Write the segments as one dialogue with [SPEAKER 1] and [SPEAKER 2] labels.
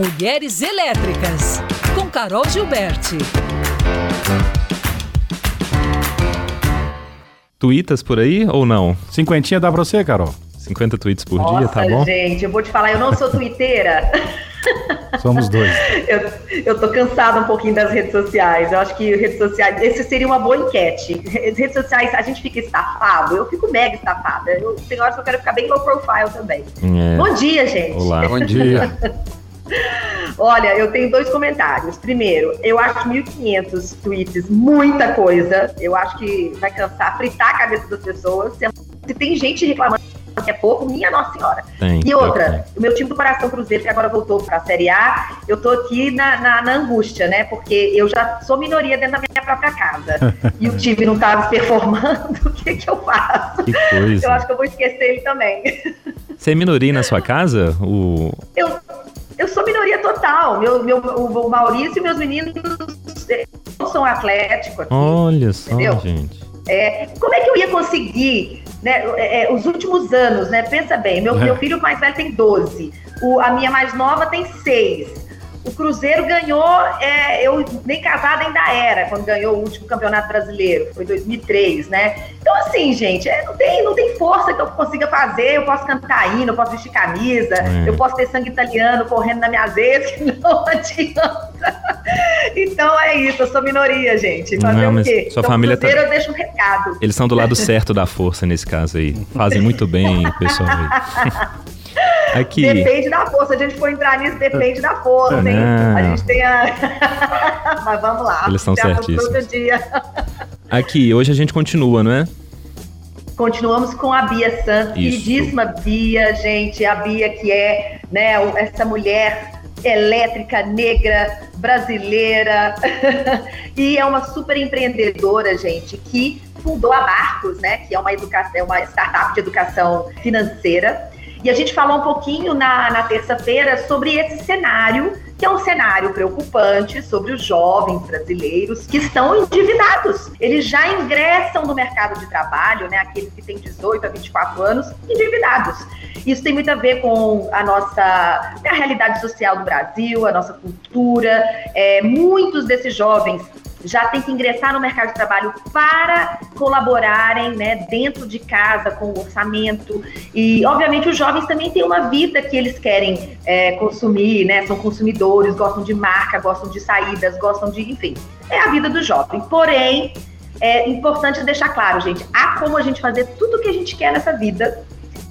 [SPEAKER 1] Mulheres Elétricas, com Carol Gilberti.
[SPEAKER 2] Tweetas por aí ou não?
[SPEAKER 3] Cinquentinha dá pra você, Carol?
[SPEAKER 2] 50 tweets por
[SPEAKER 4] Nossa,
[SPEAKER 2] dia, tá bom?
[SPEAKER 4] gente, eu vou te falar, eu não sou twitteira.
[SPEAKER 3] Somos dois.
[SPEAKER 4] eu, eu tô cansada um pouquinho das redes sociais. Eu acho que redes sociais, esse seria uma boa enquete. Redes sociais, a gente fica estafado, eu fico mega estafada. Eu, tem horas que eu quero ficar bem low profile também.
[SPEAKER 2] É.
[SPEAKER 4] Bom dia, gente.
[SPEAKER 2] Olá.
[SPEAKER 3] Bom dia.
[SPEAKER 4] Olha, eu tenho dois comentários. Primeiro, eu acho 1.500 tweets muita coisa. Eu acho que vai cansar, fritar a cabeça das pessoas. Se tem gente reclamando que é pouco, minha Nossa Senhora.
[SPEAKER 2] Tem,
[SPEAKER 4] e outra, o meu time do Coração Cruzeiro, que agora voltou para a Série A, eu tô aqui na, na, na, angústia, né? Porque eu já sou minoria dentro da minha própria casa. e o time não tá performando, o que que eu faço?
[SPEAKER 2] Que coisa.
[SPEAKER 4] Eu acho que eu vou esquecer ele também.
[SPEAKER 2] Você é minoria na sua casa? O...
[SPEAKER 4] Eu, Meu, meu, o Maurício e meus meninos não são atléticos. Aqui,
[SPEAKER 2] Olha só,
[SPEAKER 4] entendeu?
[SPEAKER 2] gente.
[SPEAKER 4] É, como é que eu ia conseguir, né, é, é, os últimos anos, né? Pensa bem, meu,
[SPEAKER 3] É.
[SPEAKER 4] meu filho mais velho tem 12, o, a minha mais nova tem 6. O Cruzeiro ganhou, é, eu nem casada ainda era, quando ganhou o último campeonato brasileiro, foi 2003, né? Então, assim, gente, é, não, tem, não tem força que eu consiga fazer. Eu posso cantar hino, eu posso vestir camisa,
[SPEAKER 2] É.
[SPEAKER 4] eu posso ter sangue italiano correndo na minha vez, que não adianta. Então é isso, eu sou minoria, gente. Fazer
[SPEAKER 2] Não,
[SPEAKER 4] o
[SPEAKER 2] mas
[SPEAKER 4] quê?
[SPEAKER 2] sua
[SPEAKER 4] então,
[SPEAKER 2] família tá-
[SPEAKER 4] Cruzeiro eu deixo um recado.
[SPEAKER 2] Eles estão do lado certo da força nesse caso aí. Fazem muito bem, pessoal. Aqui.
[SPEAKER 4] Depende da força. Se a gente for entrar nisso, depende da força, hein?
[SPEAKER 2] Não.
[SPEAKER 4] A gente tem a. Mas vamos lá.
[SPEAKER 2] Eles estão certíssimos.
[SPEAKER 4] Todo dia.
[SPEAKER 2] Aqui, hoje a gente continua, não é?
[SPEAKER 4] Continuamos com a Bia Santos,
[SPEAKER 2] Isso.
[SPEAKER 4] queridíssima Bia, gente. A Bia que é né, essa mulher elétrica, negra, brasileira. e é uma super empreendedora, gente, que fundou a Barcos, né? Que é uma, educa é uma startup de educação financeira. E a gente falou um pouquinho na, na terça-feira sobre esse cenário, que é um cenário preocupante sobre os jovens brasileiros que estão endividados. Eles já ingressam no mercado de trabalho, né? Aqueles que têm 18 a 24 anos, endividados. Isso tem muito a ver com a nossa né, a realidade social do Brasil, a nossa cultura. É, muitos desses jovens já têm que ingressar no mercado de trabalho para colaborarem né, dentro de casa com o orçamento. E, obviamente, os jovens também têm uma vida que eles querem é, consumir, né? São consumidores, gostam de marca, gostam de saídas, gostam de, enfim, é a vida do jovem. Porém, é importante deixar claro, gente, há como a gente fazer tudo o que a gente quer nessa vida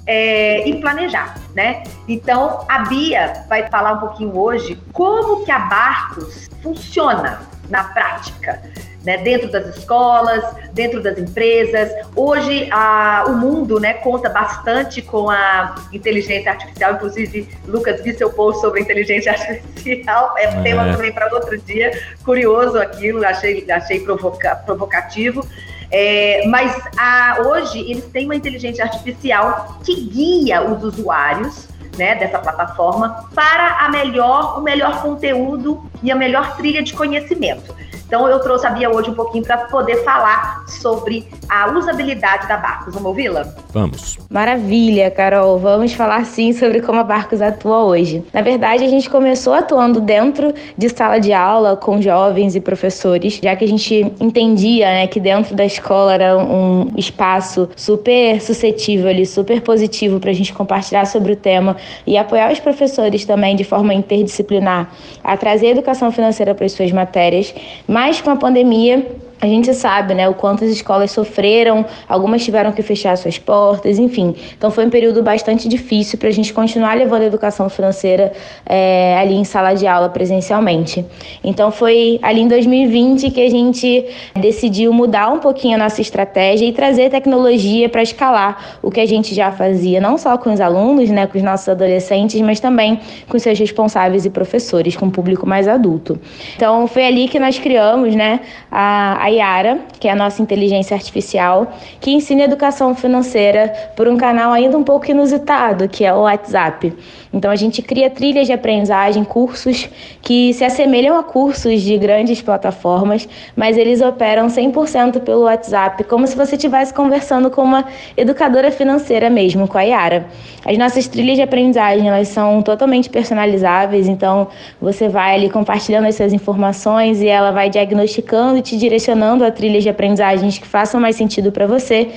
[SPEAKER 4] é, e planejar, né? Então, a Bia vai falar um pouquinho hoje como que a Barcos funciona na prática, né? Dentro das escolas, dentro das empresas. Hoje, a, o mundo, né, conta bastante com a inteligência artificial. Inclusive, Lucas, vi seu post sobre inteligência artificial. É,
[SPEAKER 2] É.
[SPEAKER 4] tema também para outro dia. Curioso aquilo, achei, achei provoca, provocativo. É, mas a- hoje eles têm uma inteligência artificial que guia os usuários né, dessa plataforma para a melhor, o melhor conteúdo e a melhor trilha de conhecimento. Então eu trouxe a Bia hoje um pouquinho para poder falar sobre a usabilidade da Barcos. Vamos ouvi-la?
[SPEAKER 2] Vamos.
[SPEAKER 5] Maravilha, Carol. Vamos falar sim sobre como a Barcos atua hoje. Na verdade, a gente começou atuando dentro de sala de aula com jovens e professores, já que a gente entendia né, que dentro da escola era um espaço super suscetível ali, super positivo para a gente compartilhar sobre o tema e apoiar os professores também de forma interdisciplinar a trazer a educação financeira para as suas matérias. Mas com a pandemia, a gente sabe, né, o quanto as escolas sofreram, algumas tiveram que fechar suas portas, enfim. Então foi um período bastante difícil para a gente continuar levando a educação financeira é, ali em sala de aula presencialmente. Então foi ali em 2020 que a gente decidiu mudar um pouquinho a nossa estratégia e trazer tecnologia para escalar o que a gente já fazia, não só com os alunos, né, com os nossos adolescentes, mas também com seus responsáveis e professores, com o público mais adulto. Então foi ali que nós criamos, né, a, a Yara, que é a nossa inteligência artificial, que ensina educação financeira por um canal ainda um pouco inusitado, que é o WhatsApp. Então a gente cria trilhas de aprendizagem, cursos que se assemelham a cursos de grandes plataformas, mas eles operam 100% pelo WhatsApp, como se você estivesse conversando com uma educadora financeira mesmo, com a Yara. As nossas trilhas de aprendizagem, elas são totalmente personalizáveis, então você vai ali compartilhando as suas informações e ela vai diagnosticando e te direcionando a trilhas de aprendizagens que façam mais sentido para você.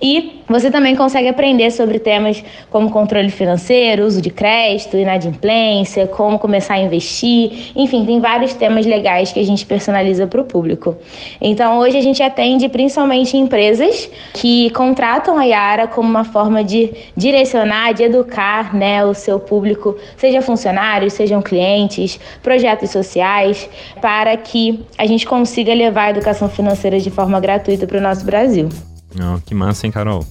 [SPEAKER 5] E você também consegue aprender sobre temas como controle financeiro, uso de crédito, inadimplência, como começar a investir, enfim, tem vários temas legais que a gente personaliza para o público. Então, hoje a gente atende principalmente empresas que contratam a Yara como uma forma de direcionar, de educar né, o seu público, seja funcionários, sejam clientes, projetos sociais, para que a gente consiga levar a educação financeira de forma gratuita para o nosso Brasil.
[SPEAKER 2] Oh, que massa, hein, Carol?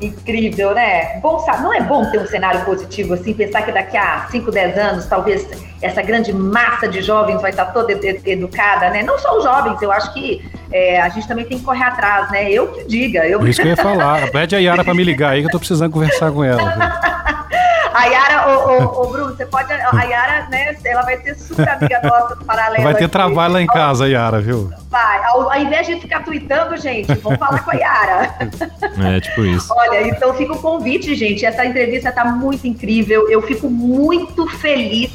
[SPEAKER 4] Incrível, né? Bom, sabe, não é bom ter um cenário positivo assim, pensar que daqui a 5, 10 anos, talvez essa grande massa de jovens vai estar toda educada, né? Não só os jovens, eu acho que é, a gente também tem que correr atrás, né? Eu que diga. Eu...
[SPEAKER 3] Isso que eu ia falar. Pede a Yara para me ligar aí que eu tô precisando conversar com ela.
[SPEAKER 4] A Yara, ô, Bruno, você pode. A Yara, né? Ela vai ser super amiga nossa do paralelo.
[SPEAKER 3] Vai ter aqui. trabalho lá em casa, Yara, viu?
[SPEAKER 4] Vai. Ao, ao invés de ficar tweetando, gente, vamos falar com a Yara.
[SPEAKER 2] É, tipo isso.
[SPEAKER 4] Olha, então fica o convite, gente. Essa entrevista tá muito incrível. Eu fico muito feliz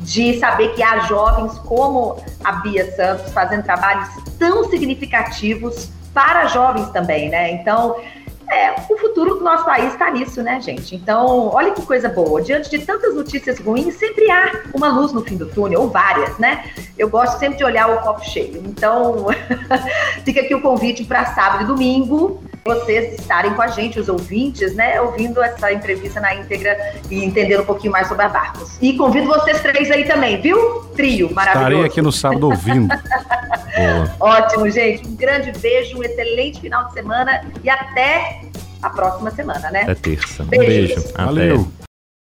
[SPEAKER 4] de saber que há jovens como a Bia Santos fazendo trabalhos tão significativos para jovens também, né? Então, é, o futuro do nosso país está nisso, né, gente? Então, olha que coisa boa. Diante de tantas notícias ruins, sempre há uma luz no fim do túnel, ou várias, né? Eu gosto sempre de olhar o copo cheio. Então, fica aqui o convite para sábado e domingo, vocês estarem com a gente, os ouvintes, né, ouvindo essa entrevista na íntegra e entendendo um pouquinho mais sobre a Barcos. E convido vocês três aí também, viu? Trio, maravilhoso.
[SPEAKER 3] Estarei aqui no sábado ouvindo.
[SPEAKER 4] Ótimo, gente. Um grande beijo, um excelente final de semana e até a próxima semana, né?
[SPEAKER 2] Até terça. Um beijo.
[SPEAKER 3] Valeu. Até.